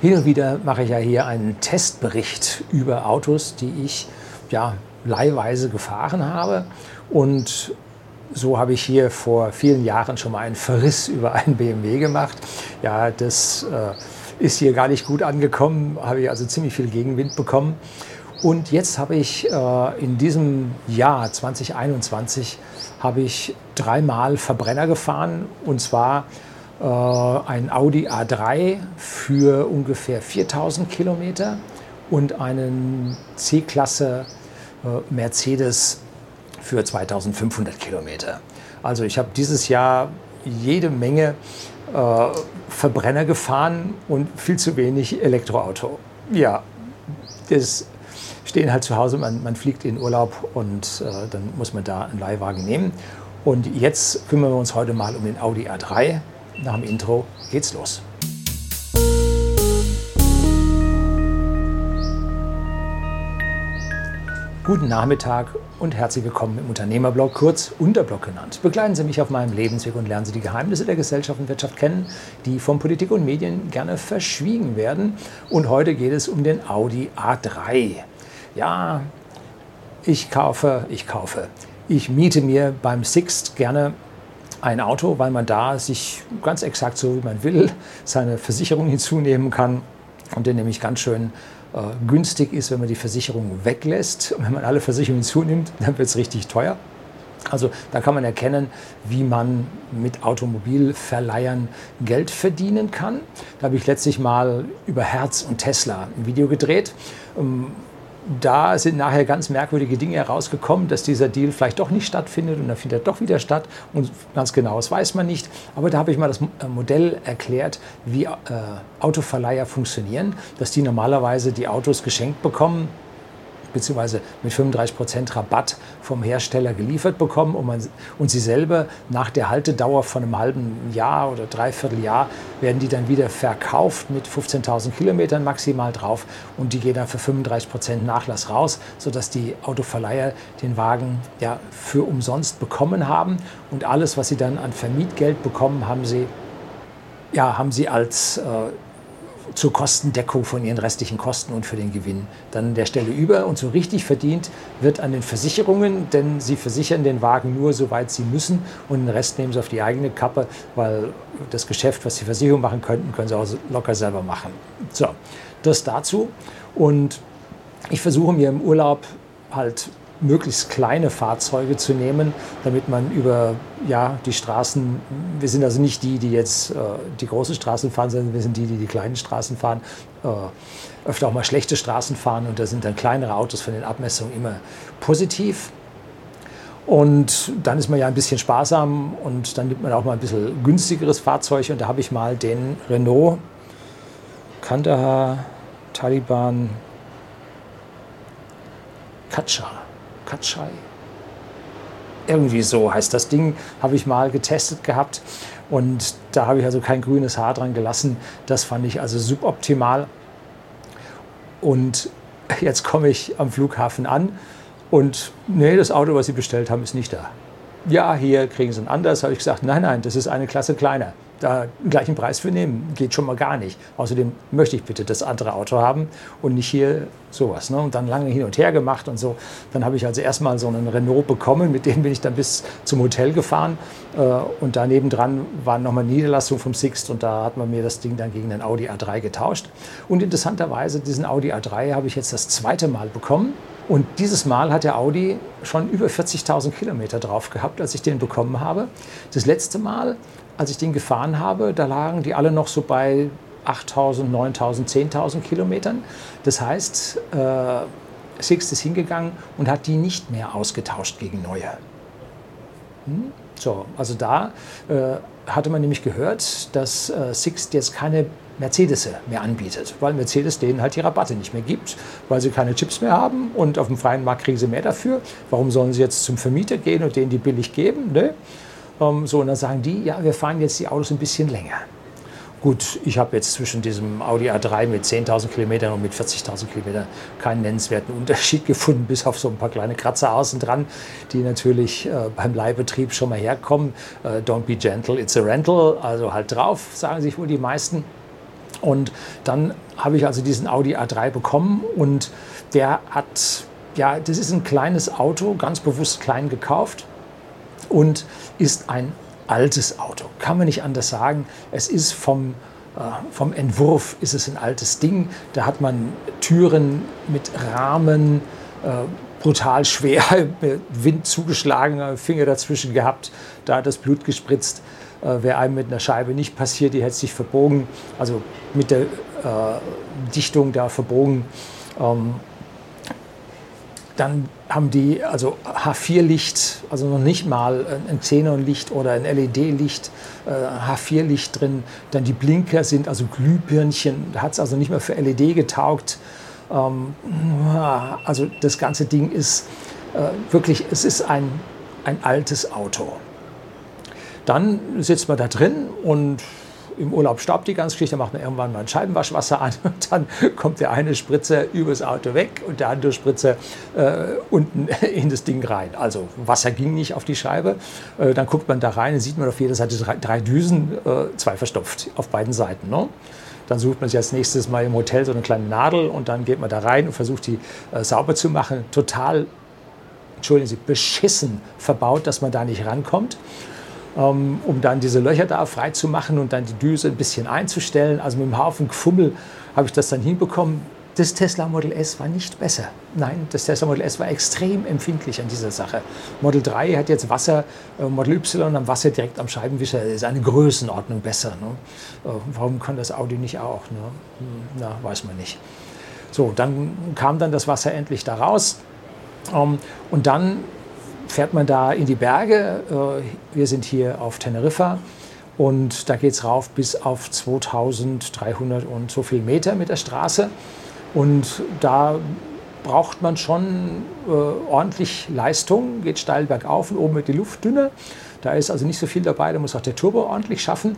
Hin und wieder mache ich ja hier einen Testbericht über Autos, die ich ja leihweise gefahren habe. Und so habe ich hier vor vielen Jahren schon mal einen Verriss über einen BMW gemacht. Ja, das äh, ist hier gar nicht gut angekommen, habe ich also ziemlich viel Gegenwind bekommen. Und jetzt habe ich äh, in diesem Jahr 2021 habe ich dreimal Verbrenner gefahren und zwar äh, ein Audi A3 für ungefähr 4000 Kilometer und einen C-Klasse äh, Mercedes für 2500 Kilometer. Also ich habe dieses Jahr jede Menge äh, Verbrenner gefahren und viel zu wenig Elektroauto. Ja, das stehen halt zu Hause, man, man fliegt in Urlaub und äh, dann muss man da einen Leihwagen nehmen. Und jetzt kümmern wir uns heute mal um den Audi A3. Nach dem Intro geht's los. Guten Nachmittag und herzlich willkommen im Unternehmerblog, kurz Unterblog genannt. Begleiten Sie mich auf meinem Lebensweg und lernen Sie die Geheimnisse der Gesellschaft und Wirtschaft kennen, die von Politik und Medien gerne verschwiegen werden. Und heute geht es um den Audi A3. Ja, ich kaufe, ich kaufe. Ich miete mir beim Sixt gerne ein Auto, weil man da sich ganz exakt so wie man will seine Versicherung hinzunehmen kann und der nämlich ganz schön äh, günstig ist, wenn man die Versicherung weglässt. Und wenn man alle Versicherungen zunimmt, dann wird es richtig teuer. Also da kann man erkennen, wie man mit Automobilverleihern Geld verdienen kann. Da habe ich letztlich mal über Herz und Tesla ein Video gedreht. Ähm, da sind nachher ganz merkwürdige Dinge herausgekommen, dass dieser Deal vielleicht doch nicht stattfindet und dann findet er doch wieder statt und ganz genau, das weiß man nicht. Aber da habe ich mal das Modell erklärt, wie äh, Autoverleiher funktionieren, dass die normalerweise die Autos geschenkt bekommen beziehungsweise mit 35 Prozent Rabatt vom Hersteller geliefert bekommen und, man, und sie selber nach der Haltedauer von einem halben Jahr oder dreiviertel Jahr werden die dann wieder verkauft mit 15.000 Kilometern maximal drauf und die gehen dann für 35 Prozent Nachlass raus, sodass die Autoverleiher den Wagen ja für umsonst bekommen haben. Und alles, was sie dann an Vermietgeld bekommen, haben sie ja, haben sie als äh, zur Kostendeckung von ihren restlichen Kosten und für den Gewinn dann an der Stelle über. Und so richtig verdient wird an den Versicherungen, denn sie versichern den Wagen nur, soweit sie müssen und den Rest nehmen sie auf die eigene Kappe, weil das Geschäft, was die Versicherung machen könnten, können sie auch locker selber machen. So, das dazu. Und ich versuche mir im Urlaub halt möglichst kleine Fahrzeuge zu nehmen, damit man über ja, die Straßen, wir sind also nicht die, die jetzt äh, die großen Straßen fahren, sondern wir sind die, die die kleinen Straßen fahren, äh, öfter auch mal schlechte Straßen fahren und da sind dann kleinere Autos von den Abmessungen immer positiv. Und dann ist man ja ein bisschen sparsam und dann nimmt man auch mal ein bisschen günstigeres Fahrzeug und da habe ich mal den Renault Kandahar Taliban Katscha Katschai. Irgendwie so heißt das Ding, habe ich mal getestet gehabt. Und da habe ich also kein grünes Haar dran gelassen. Das fand ich also suboptimal. Und jetzt komme ich am Flughafen an und nee, das Auto, was Sie bestellt haben, ist nicht da. Ja, hier kriegen Sie ein anderes. Habe ich gesagt, nein, nein, das ist eine Klasse kleiner da den gleichen Preis für nehmen. Geht schon mal gar nicht. Außerdem möchte ich bitte das andere Auto haben und nicht hier sowas. Ne? Und dann lange hin und her gemacht und so. Dann habe ich also erstmal so einen Renault bekommen, mit dem bin ich dann bis zum Hotel gefahren. Äh, und daneben dran waren nochmal Niederlassungen vom Sixt und da hat man mir das Ding dann gegen einen Audi A3 getauscht. Und interessanterweise, diesen Audi A3 habe ich jetzt das zweite Mal bekommen. Und dieses Mal hat der Audi schon über 40.000 Kilometer drauf gehabt, als ich den bekommen habe. Das letzte Mal als ich den gefahren habe, da lagen die alle noch so bei 8000, 9000, 10.000 Kilometern. Das heißt, äh, Sixt ist hingegangen und hat die nicht mehr ausgetauscht gegen neue. Hm? So, also da äh, hatte man nämlich gehört, dass äh, Sixt jetzt keine Mercedes mehr anbietet, weil Mercedes denen halt die Rabatte nicht mehr gibt, weil sie keine Chips mehr haben und auf dem freien Markt kriegen sie mehr dafür. Warum sollen sie jetzt zum Vermieter gehen und denen die billig geben? Ne? Ähm, so, und dann sagen die, ja, wir fahren jetzt die Autos ein bisschen länger. Gut, ich habe jetzt zwischen diesem Audi A3 mit 10.000 Kilometern und mit 40.000 Kilometern keinen nennenswerten Unterschied gefunden, bis auf so ein paar kleine Kratzer außen dran, die natürlich äh, beim Leihbetrieb schon mal herkommen. Äh, don't be gentle, it's a rental, also halt drauf, sagen sich wohl die meisten. Und dann habe ich also diesen Audi A3 bekommen und der hat, ja, das ist ein kleines Auto, ganz bewusst klein gekauft und ist ein altes Auto. Kann man nicht anders sagen. Es ist vom, äh, vom Entwurf ist es ein altes Ding. Da hat man Türen mit Rahmen, äh, brutal schwer, Wind zugeschlagen, Finger dazwischen gehabt, da hat das Blut gespritzt. Äh, Wäre einem mit einer Scheibe nicht passiert, die hätte sich verbogen, also mit der äh, Dichtung da verbogen. Ähm, dann haben die also H4-Licht, also noch nicht mal ein Xenon-Licht oder ein LED-Licht, äh, H4-Licht drin. Dann die Blinker sind also Glühbirnchen, da hat es also nicht mehr für LED getaugt. Ähm, also das ganze Ding ist äh, wirklich, es ist ein, ein altes Auto. Dann sitzt man da drin und im Urlaub staubt die ganze Geschichte, macht man irgendwann mal ein Scheibenwaschwasser an und dann kommt der eine Spritzer übers Auto weg und der andere Spritzer äh, unten in das Ding rein. Also Wasser ging nicht auf die Scheibe. Äh, dann guckt man da rein und sieht man auf jeder Seite drei, drei Düsen, äh, zwei verstopft auf beiden Seiten. Ne? Dann sucht man sich als nächstes mal im Hotel so eine kleine Nadel und dann geht man da rein und versucht die äh, sauber zu machen. Total, entschuldigen Sie, beschissen verbaut, dass man da nicht rankommt. Ähm, um dann diese Löcher da frei zu machen und dann die Düse ein bisschen einzustellen. Also mit einem Haufen Gefummel habe ich das dann hinbekommen. Das Tesla Model S war nicht besser. Nein, das Tesla Model S war extrem empfindlich an dieser Sache. Model 3 hat jetzt Wasser, äh, Model Y am Wasser direkt am Scheibenwischer ist eine Größenordnung besser. Ne? Äh, warum kann das Audi nicht auch? Ne? Hm, na, weiß man nicht. So, dann kam dann das Wasser endlich da raus. Ähm, und dann fährt man da in die Berge. Äh, wir sind hier auf Teneriffa und da geht es rauf bis auf 2300 und so viel Meter mit der Straße. Und da braucht man schon äh, ordentlich Leistung, geht steil bergauf und oben wird die Luft dünner. Da ist also nicht so viel dabei, da muss auch der Turbo ordentlich schaffen.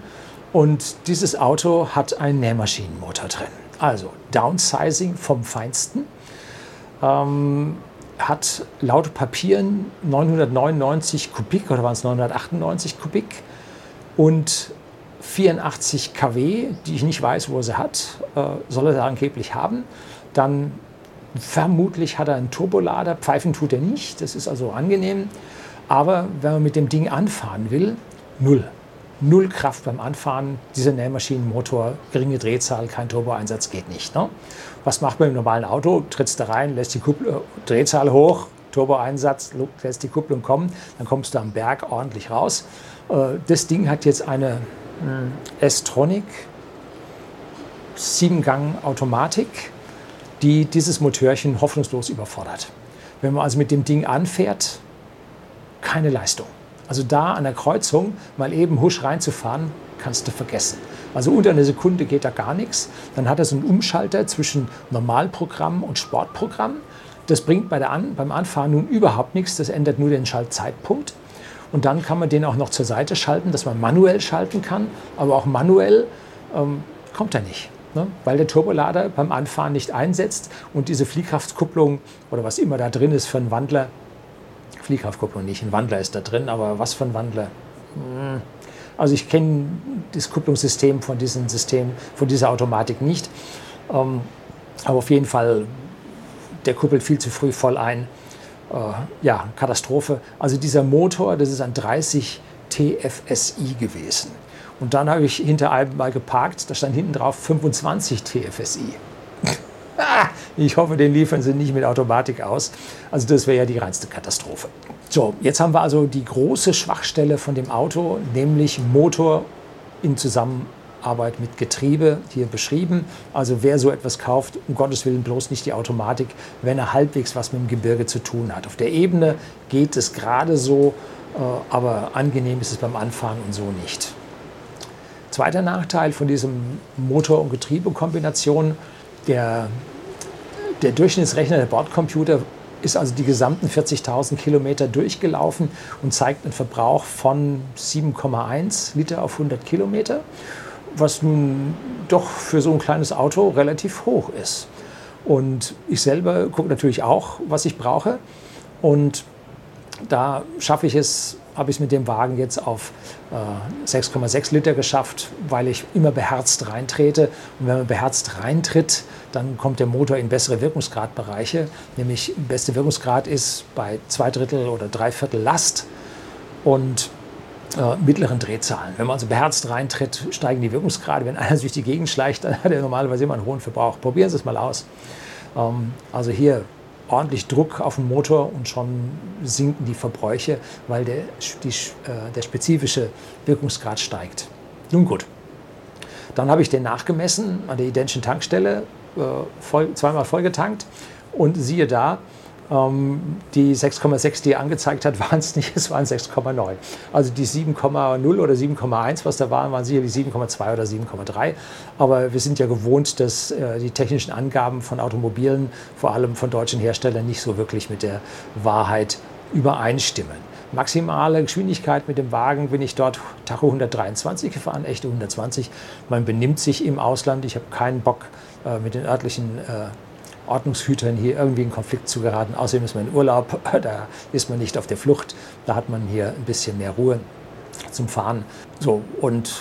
Und dieses Auto hat einen Nähmaschinenmotor drin. Also Downsizing vom Feinsten. Ähm, hat laut Papieren 999 Kubik oder waren es 998 Kubik und 84 kW, die ich nicht weiß, wo er sie hat, äh, soll er da angeblich haben. Dann vermutlich hat er einen Turbolader, pfeifen tut er nicht, das ist also angenehm. Aber wenn man mit dem Ding anfahren will, null null Kraft beim Anfahren. Dieser Nähmaschinenmotor, geringe Drehzahl, kein Turboeinsatz geht nicht. Ne? Was macht man im normalen Auto? Trittst da rein, lässt die Kupplung, äh, Drehzahl hoch, Turboeinsatz, lässt die Kupplung kommen, dann kommst du am Berg ordentlich raus. Äh, das Ding hat jetzt eine äh, S-Tronic 7-Gang Automatik, die dieses Motörchen hoffnungslos überfordert. Wenn man also mit dem Ding anfährt, keine Leistung. Also da an der Kreuzung mal eben husch reinzufahren, kannst du vergessen. Also unter einer Sekunde geht da gar nichts. Dann hat er so einen Umschalter zwischen Normalprogramm und Sportprogramm. Das bringt bei der An beim Anfahren nun überhaupt nichts. Das ändert nur den Schaltzeitpunkt. Und dann kann man den auch noch zur Seite schalten, dass man manuell schalten kann. Aber auch manuell ähm, kommt er nicht. Ne? Weil der Turbolader beim Anfahren nicht einsetzt und diese Fliehkraftkupplung oder was immer da drin ist für einen Wandler Fliehkraftkupplung nicht. Ein Wandler ist da drin, aber was für ein Wandler? Hm. Also ich kenne das Kupplungssystem von diesem System, von dieser Automatik nicht. Ähm, aber auf jeden Fall, der kuppelt viel zu früh voll ein. Äh, ja, Katastrophe. Also dieser Motor, das ist ein 30 TFSI gewesen. Und dann habe ich hinter einem mal geparkt, da stand hinten drauf 25 TFSI. Ich hoffe, den liefern sie nicht mit Automatik aus. Also das wäre ja die reinste Katastrophe. So, jetzt haben wir also die große Schwachstelle von dem Auto, nämlich Motor in Zusammenarbeit mit Getriebe hier beschrieben. Also wer so etwas kauft, um Gottes Willen bloß nicht die Automatik, wenn er halbwegs was mit dem Gebirge zu tun hat. Auf der Ebene geht es gerade so, äh, aber angenehm ist es beim Anfahren und so nicht. Zweiter Nachteil von diesem Motor- und Getriebekombination, der der Durchschnittsrechner, der Bordcomputer, ist also die gesamten 40.000 Kilometer durchgelaufen und zeigt einen Verbrauch von 7,1 Liter auf 100 Kilometer, was nun doch für so ein kleines Auto relativ hoch ist. Und ich selber gucke natürlich auch, was ich brauche. Und da schaffe ich es habe ich es mit dem Wagen jetzt auf äh, 6,6 Liter geschafft, weil ich immer beherzt reintrete. Und wenn man beherzt reintritt, dann kommt der Motor in bessere Wirkungsgradbereiche. Nämlich beste Wirkungsgrad ist bei zwei Drittel oder drei Viertel Last und äh, mittleren Drehzahlen. Wenn man also beherzt reintritt, steigen die Wirkungsgrade. Wenn einer durch die Gegend schleicht, dann hat er normalerweise immer einen hohen Verbrauch. Probieren Sie es mal aus. Ähm, also hier ordentlich Druck auf den Motor und schon sinken die Verbräuche, weil der, die, äh, der spezifische Wirkungsgrad steigt. Nun gut, dann habe ich den nachgemessen an der identischen Tankstelle, äh, voll, zweimal vollgetankt und siehe da, die 6,6, die er angezeigt hat, waren es nicht, es waren 6,9. Also die 7,0 oder 7,1, was da waren, waren sicherlich 7,2 oder 7,3. Aber wir sind ja gewohnt, dass äh, die technischen Angaben von Automobilen, vor allem von deutschen Herstellern, nicht so wirklich mit der Wahrheit übereinstimmen. Maximale Geschwindigkeit mit dem Wagen bin ich dort Tacho 123 gefahren, echte 120. Man benimmt sich im Ausland. Ich habe keinen Bock äh, mit den örtlichen äh, Ordnungshütern hier irgendwie in Konflikt zu geraten. Außerdem ist man in Urlaub, da ist man nicht auf der Flucht, da hat man hier ein bisschen mehr Ruhe zum Fahren. So, und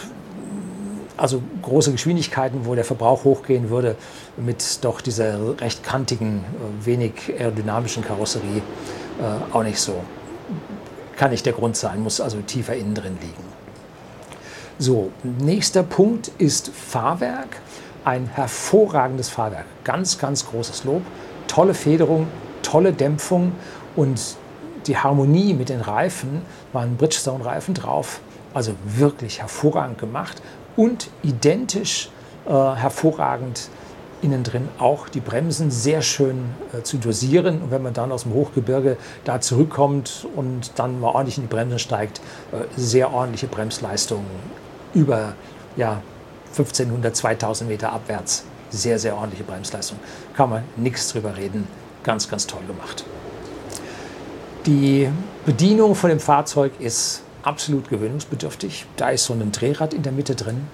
also große Geschwindigkeiten, wo der Verbrauch hochgehen würde, mit doch dieser recht kantigen, wenig aerodynamischen Karosserie äh, auch nicht so. Kann nicht der Grund sein, muss also tiefer innen drin liegen. So, nächster Punkt ist Fahrwerk ein hervorragendes Fahrwerk. Ganz, ganz großes Lob. Tolle Federung, tolle Dämpfung und die Harmonie mit den Reifen waren Bridgestone-Reifen drauf. Also wirklich hervorragend gemacht und identisch äh, hervorragend innen drin auch die Bremsen sehr schön äh, zu dosieren. Und wenn man dann aus dem Hochgebirge da zurückkommt und dann mal ordentlich in die Bremsen steigt, äh, sehr ordentliche Bremsleistung über ja, 1500, 2000 Meter abwärts. Sehr, sehr ordentliche Bremsleistung. Kann man nichts drüber reden. Ganz, ganz toll gemacht. Die Bedienung von dem Fahrzeug ist absolut gewöhnungsbedürftig. Da ist so ein Drehrad in der Mitte drin.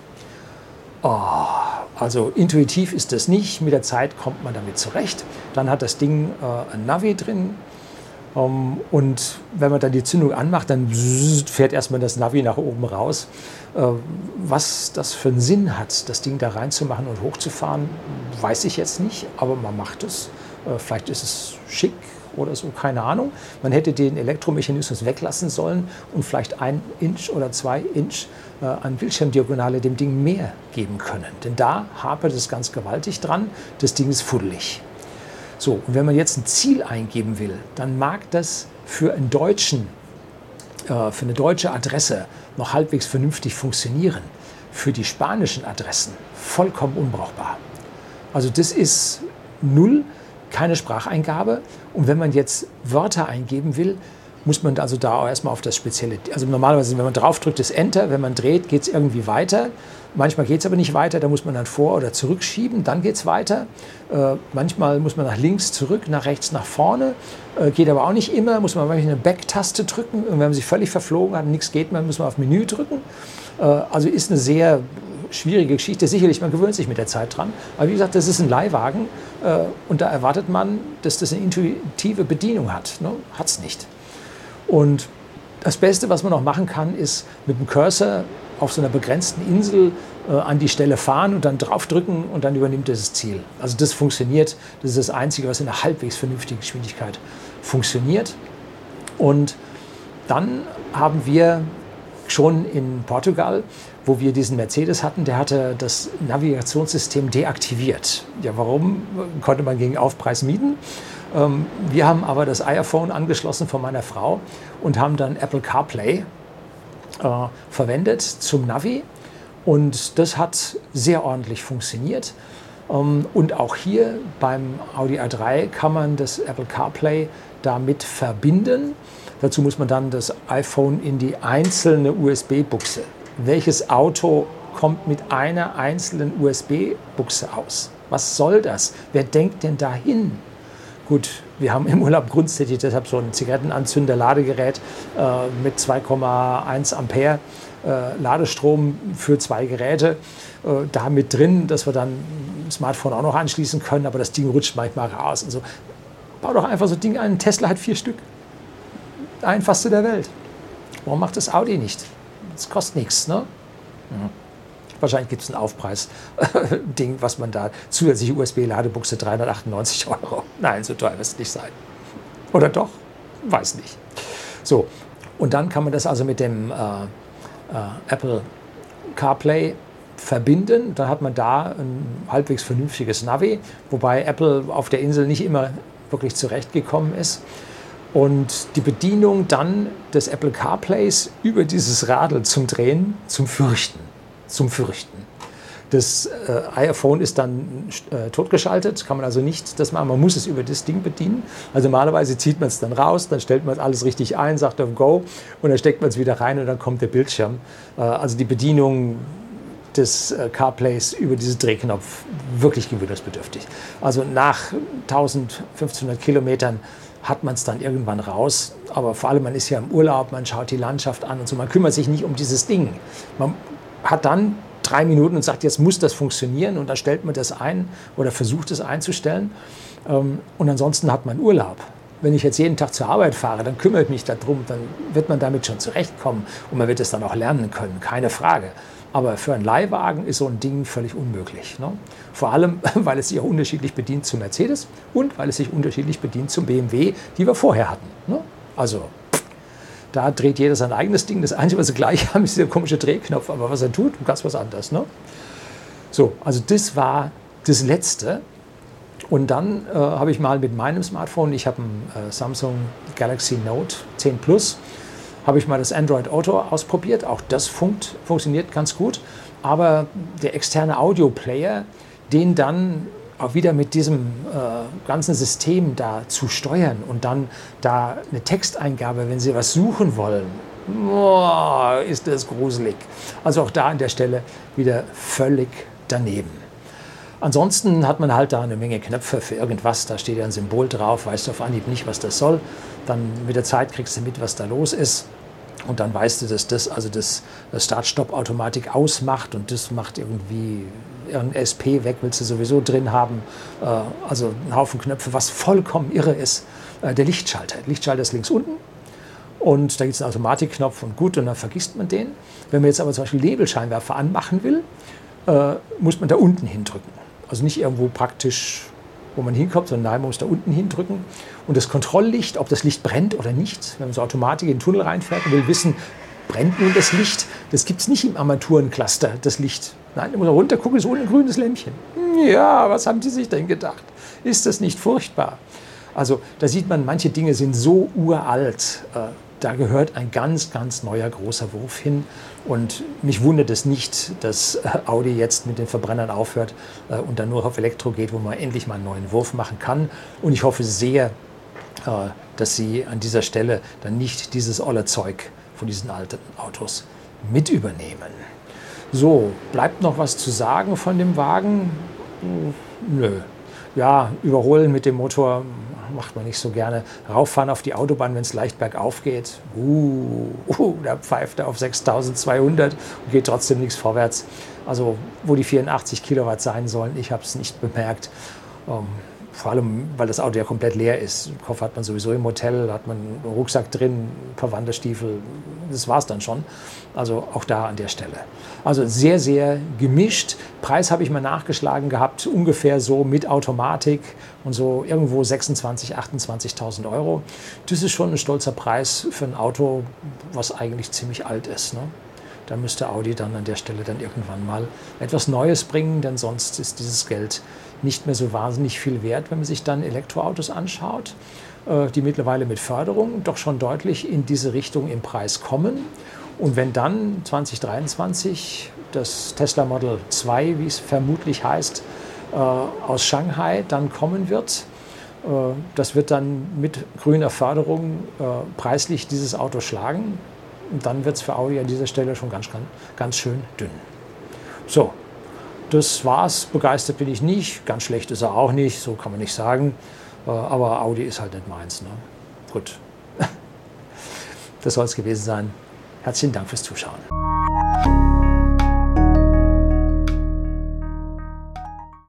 Oh, also intuitiv ist das nicht. Mit der Zeit kommt man damit zurecht. Dann hat das Ding äh, ein Navi drin, und wenn man dann die Zündung anmacht, dann fährt erstmal das Navi nach oben raus. Äh, was das für einen Sinn hat, das Ding da reinzumachen und hochzufahren, weiß ich jetzt nicht, aber man macht es. Äh, vielleicht ist es schick oder so, keine Ahnung. Man hätte den Elektromechanismus weglassen sollen und vielleicht ein Inch oder zwei Inch äh, an Bildschirmdiagonale dem Ding mehr geben können. Denn da hapert es ganz gewaltig dran. Das Ding ist fuddelig. So, und wenn man jetzt ein Ziel eingeben will, dann mag das für einen deutschen, äh, für eine deutsche Adresse noch halbwegs vernünftig funktionieren. Für die spanischen Adressen vollkommen unbrauchbar. Also das ist null, keine Spracheingabe. Und wenn man jetzt Wörter eingeben will, muss man also da auch erstmal auf das spezielle, also normalerweise, wenn man draufdrückt, ist Enter, wenn man dreht, geht es irgendwie weiter. Manchmal geht es aber nicht weiter, da muss man dann vor- oder zurückschieben, dann geht es weiter. Äh, manchmal muss man nach links zurück, nach rechts nach vorne, äh, geht aber auch nicht immer, muss man manchmal eine Back-Taste drücken und wenn man sich völlig verflogen hat und nichts geht, man muss man auf Menü drücken. Äh, also ist eine sehr schwierige Geschichte, sicherlich, man gewöhnt sich mit der Zeit dran. Aber wie gesagt, das ist ein Leihwagen äh, und da erwartet man, dass das eine intuitive Bedienung hat. Ne? Hat es nicht. Und das Beste, was man noch machen kann, ist mit dem Cursor auf so einer begrenzten Insel äh, an die Stelle fahren und dann draufdrücken und dann übernimmt es das Ziel. Also das funktioniert. Das ist das Einzige, was in einer halbwegs vernünftigen Geschwindigkeit funktioniert. Und dann haben wir schon in Portugal, wo wir diesen Mercedes hatten, der hatte das Navigationssystem deaktiviert. Ja, warum? Konnte man gegen Aufpreis mieten. Ähm, wir haben aber das iPhone angeschlossen von meiner Frau und haben dann Apple CarPlay verwendet zum Navi. Und das hat sehr ordentlich funktioniert. Ähm, und auch hier beim Audi A3 kann man das Apple CarPlay damit verbinden. Dazu muss man dann das iPhone in die einzelne USB-Buchse. Welches Auto kommt mit einer einzelnen USB-Buchse aus? Was soll das? Wer denkt denn dahin? Gut, wir haben im Urlaub grundsätzlich deshalb so ein Zigarettenanzünder-Ladegerät äh, mit 2,1 Ampere äh, Ladestrom für zwei Geräte äh, da mit drin, dass wir dann ein Smartphone auch noch anschließen können, aber das Ding rutscht manchmal raus. Und so. Bau doch einfach so ein Ding ein. Tesla hat vier Stück. Einfachste der Welt. Warum macht das Audi nicht? Das kostet nichts. Ne? Mhm. Wahrscheinlich gibt es ein Aufpreis-Ding, was man da zusätzliche USB-Ladebuchse 398 Euro. Nein, so teuer wird es nicht sein. Oder doch? Weiß nicht. So, und dann kann man das also mit dem äh, äh, Apple CarPlay verbinden. Dann hat man da ein halbwegs vernünftiges Navi, wobei Apple auf der Insel nicht immer wirklich zurechtgekommen ist. Und die Bedienung dann des Apple CarPlays über dieses Radl zum Drehen, zum Fürchten zum Fürchten. Das äh, iPhone ist dann äh, totgeschaltet, kann man also nicht das machen, man muss es über das Ding bedienen. Also normalerweise zieht man es dann raus, dann stellt man alles richtig ein, sagt auf Go und dann steckt man es wieder rein und dann kommt der Bildschirm. Äh, also die Bedienung des äh, CarPlays über diesen Drehknopf wirklich gewöhnungsbedürftig. Also nach 1500 Kilometern hat man es dann irgendwann raus. Aber vor allem, man ist ja im Urlaub, man schaut die Landschaft an und so. Man kümmert sich nicht um dieses Ding. Man hat dann drei Minuten und sagt, jetzt muss das funktionieren und dann stellt man das ein oder versucht es einzustellen. Ähm, und ansonsten hat man Urlaub. Wenn ich jetzt jeden Tag zur Arbeit fahre, dann kümmere ich mich darum, dann wird man damit schon zurechtkommen und man wird es dann auch lernen können, keine Frage. Aber für einen Leihwagen ist so ein Ding völlig unmöglich. Ne? Vor allem, weil es sich auch unterschiedlich bedient zum Mercedes und weil es sich unterschiedlich bedient zum BMW, die wir vorher hatten. Ne? Also da dreht jeder sein eigenes Ding. Das Einzige, was sie gleich haben, ist dieser komische Drehknopf. Aber was er tut, ganz was anderes. Ne? So, also das war das Letzte. Und dann äh, habe ich mal mit meinem Smartphone, ich habe ein äh, Samsung Galaxy Note 10 Plus, habe ich mal das Android Auto ausprobiert. Auch das funkt, funktioniert ganz gut. Aber der externe Audio Player, den dann auch wieder mit diesem äh, ganzen System da zu steuern und dann da eine Texteingabe, wenn Sie was suchen wollen, boah, ist das gruselig. Also auch da an der Stelle wieder völlig daneben. Ansonsten hat man halt da eine Menge Knöpfe für irgendwas, da steht ja ein Symbol drauf, weißt du auf Anhieb nicht, was das soll. Dann mit der Zeit kriegst du mit, was da los ist. Und dann weißt du, dass das also das Start-Stopp-Automatik ausmacht und das macht irgendwie irgendein SP weg, willst du sowieso drin haben. Äh, also ein Haufen Knöpfe, was vollkommen irre ist. Äh, der Lichtschalter. Der Lichtschalter ist links unten. Und da gibt es einen Automatikknopf und gut, und dann vergisst man den. Wenn man jetzt aber zum Beispiel Nebelscheinwerfer anmachen will, äh, muss man da unten hindrücken. Also nicht irgendwo praktisch, wo man hinkommt, sondern nein, man muss da unten hindrücken. Und das Kontrolllicht, ob das Licht brennt oder nicht, wenn man so Automatik in den Tunnel reinfährt und will wissen, brennt nun das Licht? Das gibt es nicht im Armaturencluster, das Licht. Nein, da muss man runter gucken, ist ohne ein grünes Lämpchen. Ja, was haben die sich denn gedacht? Ist das nicht furchtbar? Also da sieht man, manche Dinge sind so uralt. Äh, da gehört ein ganz, ganz neuer großer Wurf hin. Und mich wundert es nicht, dass äh, Audi jetzt mit den Verbrennern aufhört äh, und dann nur auf Elektro geht, wo man endlich mal einen neuen Wurf machen kann. Und ich hoffe sehr, dass sie an dieser Stelle dann nicht dieses olle Zeug von diesen alten Autos mit übernehmen. So, bleibt noch was zu sagen von dem Wagen? Nö. Ja, überholen mit dem Motor macht man nicht so gerne. Rauffahren auf die Autobahn, wenn es leicht bergauf geht. Uh, uh, da pfeift er auf 6200 und geht trotzdem nichts vorwärts. Also, wo die 84 Kilowatt sein sollen, ich habe es nicht bemerkt. Ähm, vor allem, weil das Auto ja komplett leer ist. Koffer hat man sowieso im Hotel, hat man einen Rucksack drin, ein paar Wanderstiefel. Das war es dann schon. Also auch da an der Stelle. Also sehr, sehr gemischt. Preis habe ich mal nachgeschlagen gehabt, ungefähr so mit Automatik und so irgendwo 26.000, 28.000 Euro. Das ist schon ein stolzer Preis für ein Auto, was eigentlich ziemlich alt ist. Ne? Da müsste Audi dann an der Stelle dann irgendwann mal etwas Neues bringen, denn sonst ist dieses Geld nicht mehr so wahnsinnig viel wert, wenn man sich dann Elektroautos anschaut, äh, die mittlerweile mit Förderung doch schon deutlich in diese Richtung im Preis kommen. Und wenn dann 2023 das Tesla Model 2, wie es vermutlich heißt, äh, aus Shanghai dann kommen wird, äh, das wird dann mit grüner Förderung preislich dieses Auto schlagen. Und dann wird es für Audi an dieser Stelle schon ganz, ganz, ganz schön dünn. So, das war's. Begeistert bin ich nicht. Ganz schlecht ist er auch nicht, so kann man nicht sagen. Äh, aber Audi ist halt nicht meins. Ne? Gut. Das soll es gewesen sein. Herzlichen Dank fürs Zuschauen.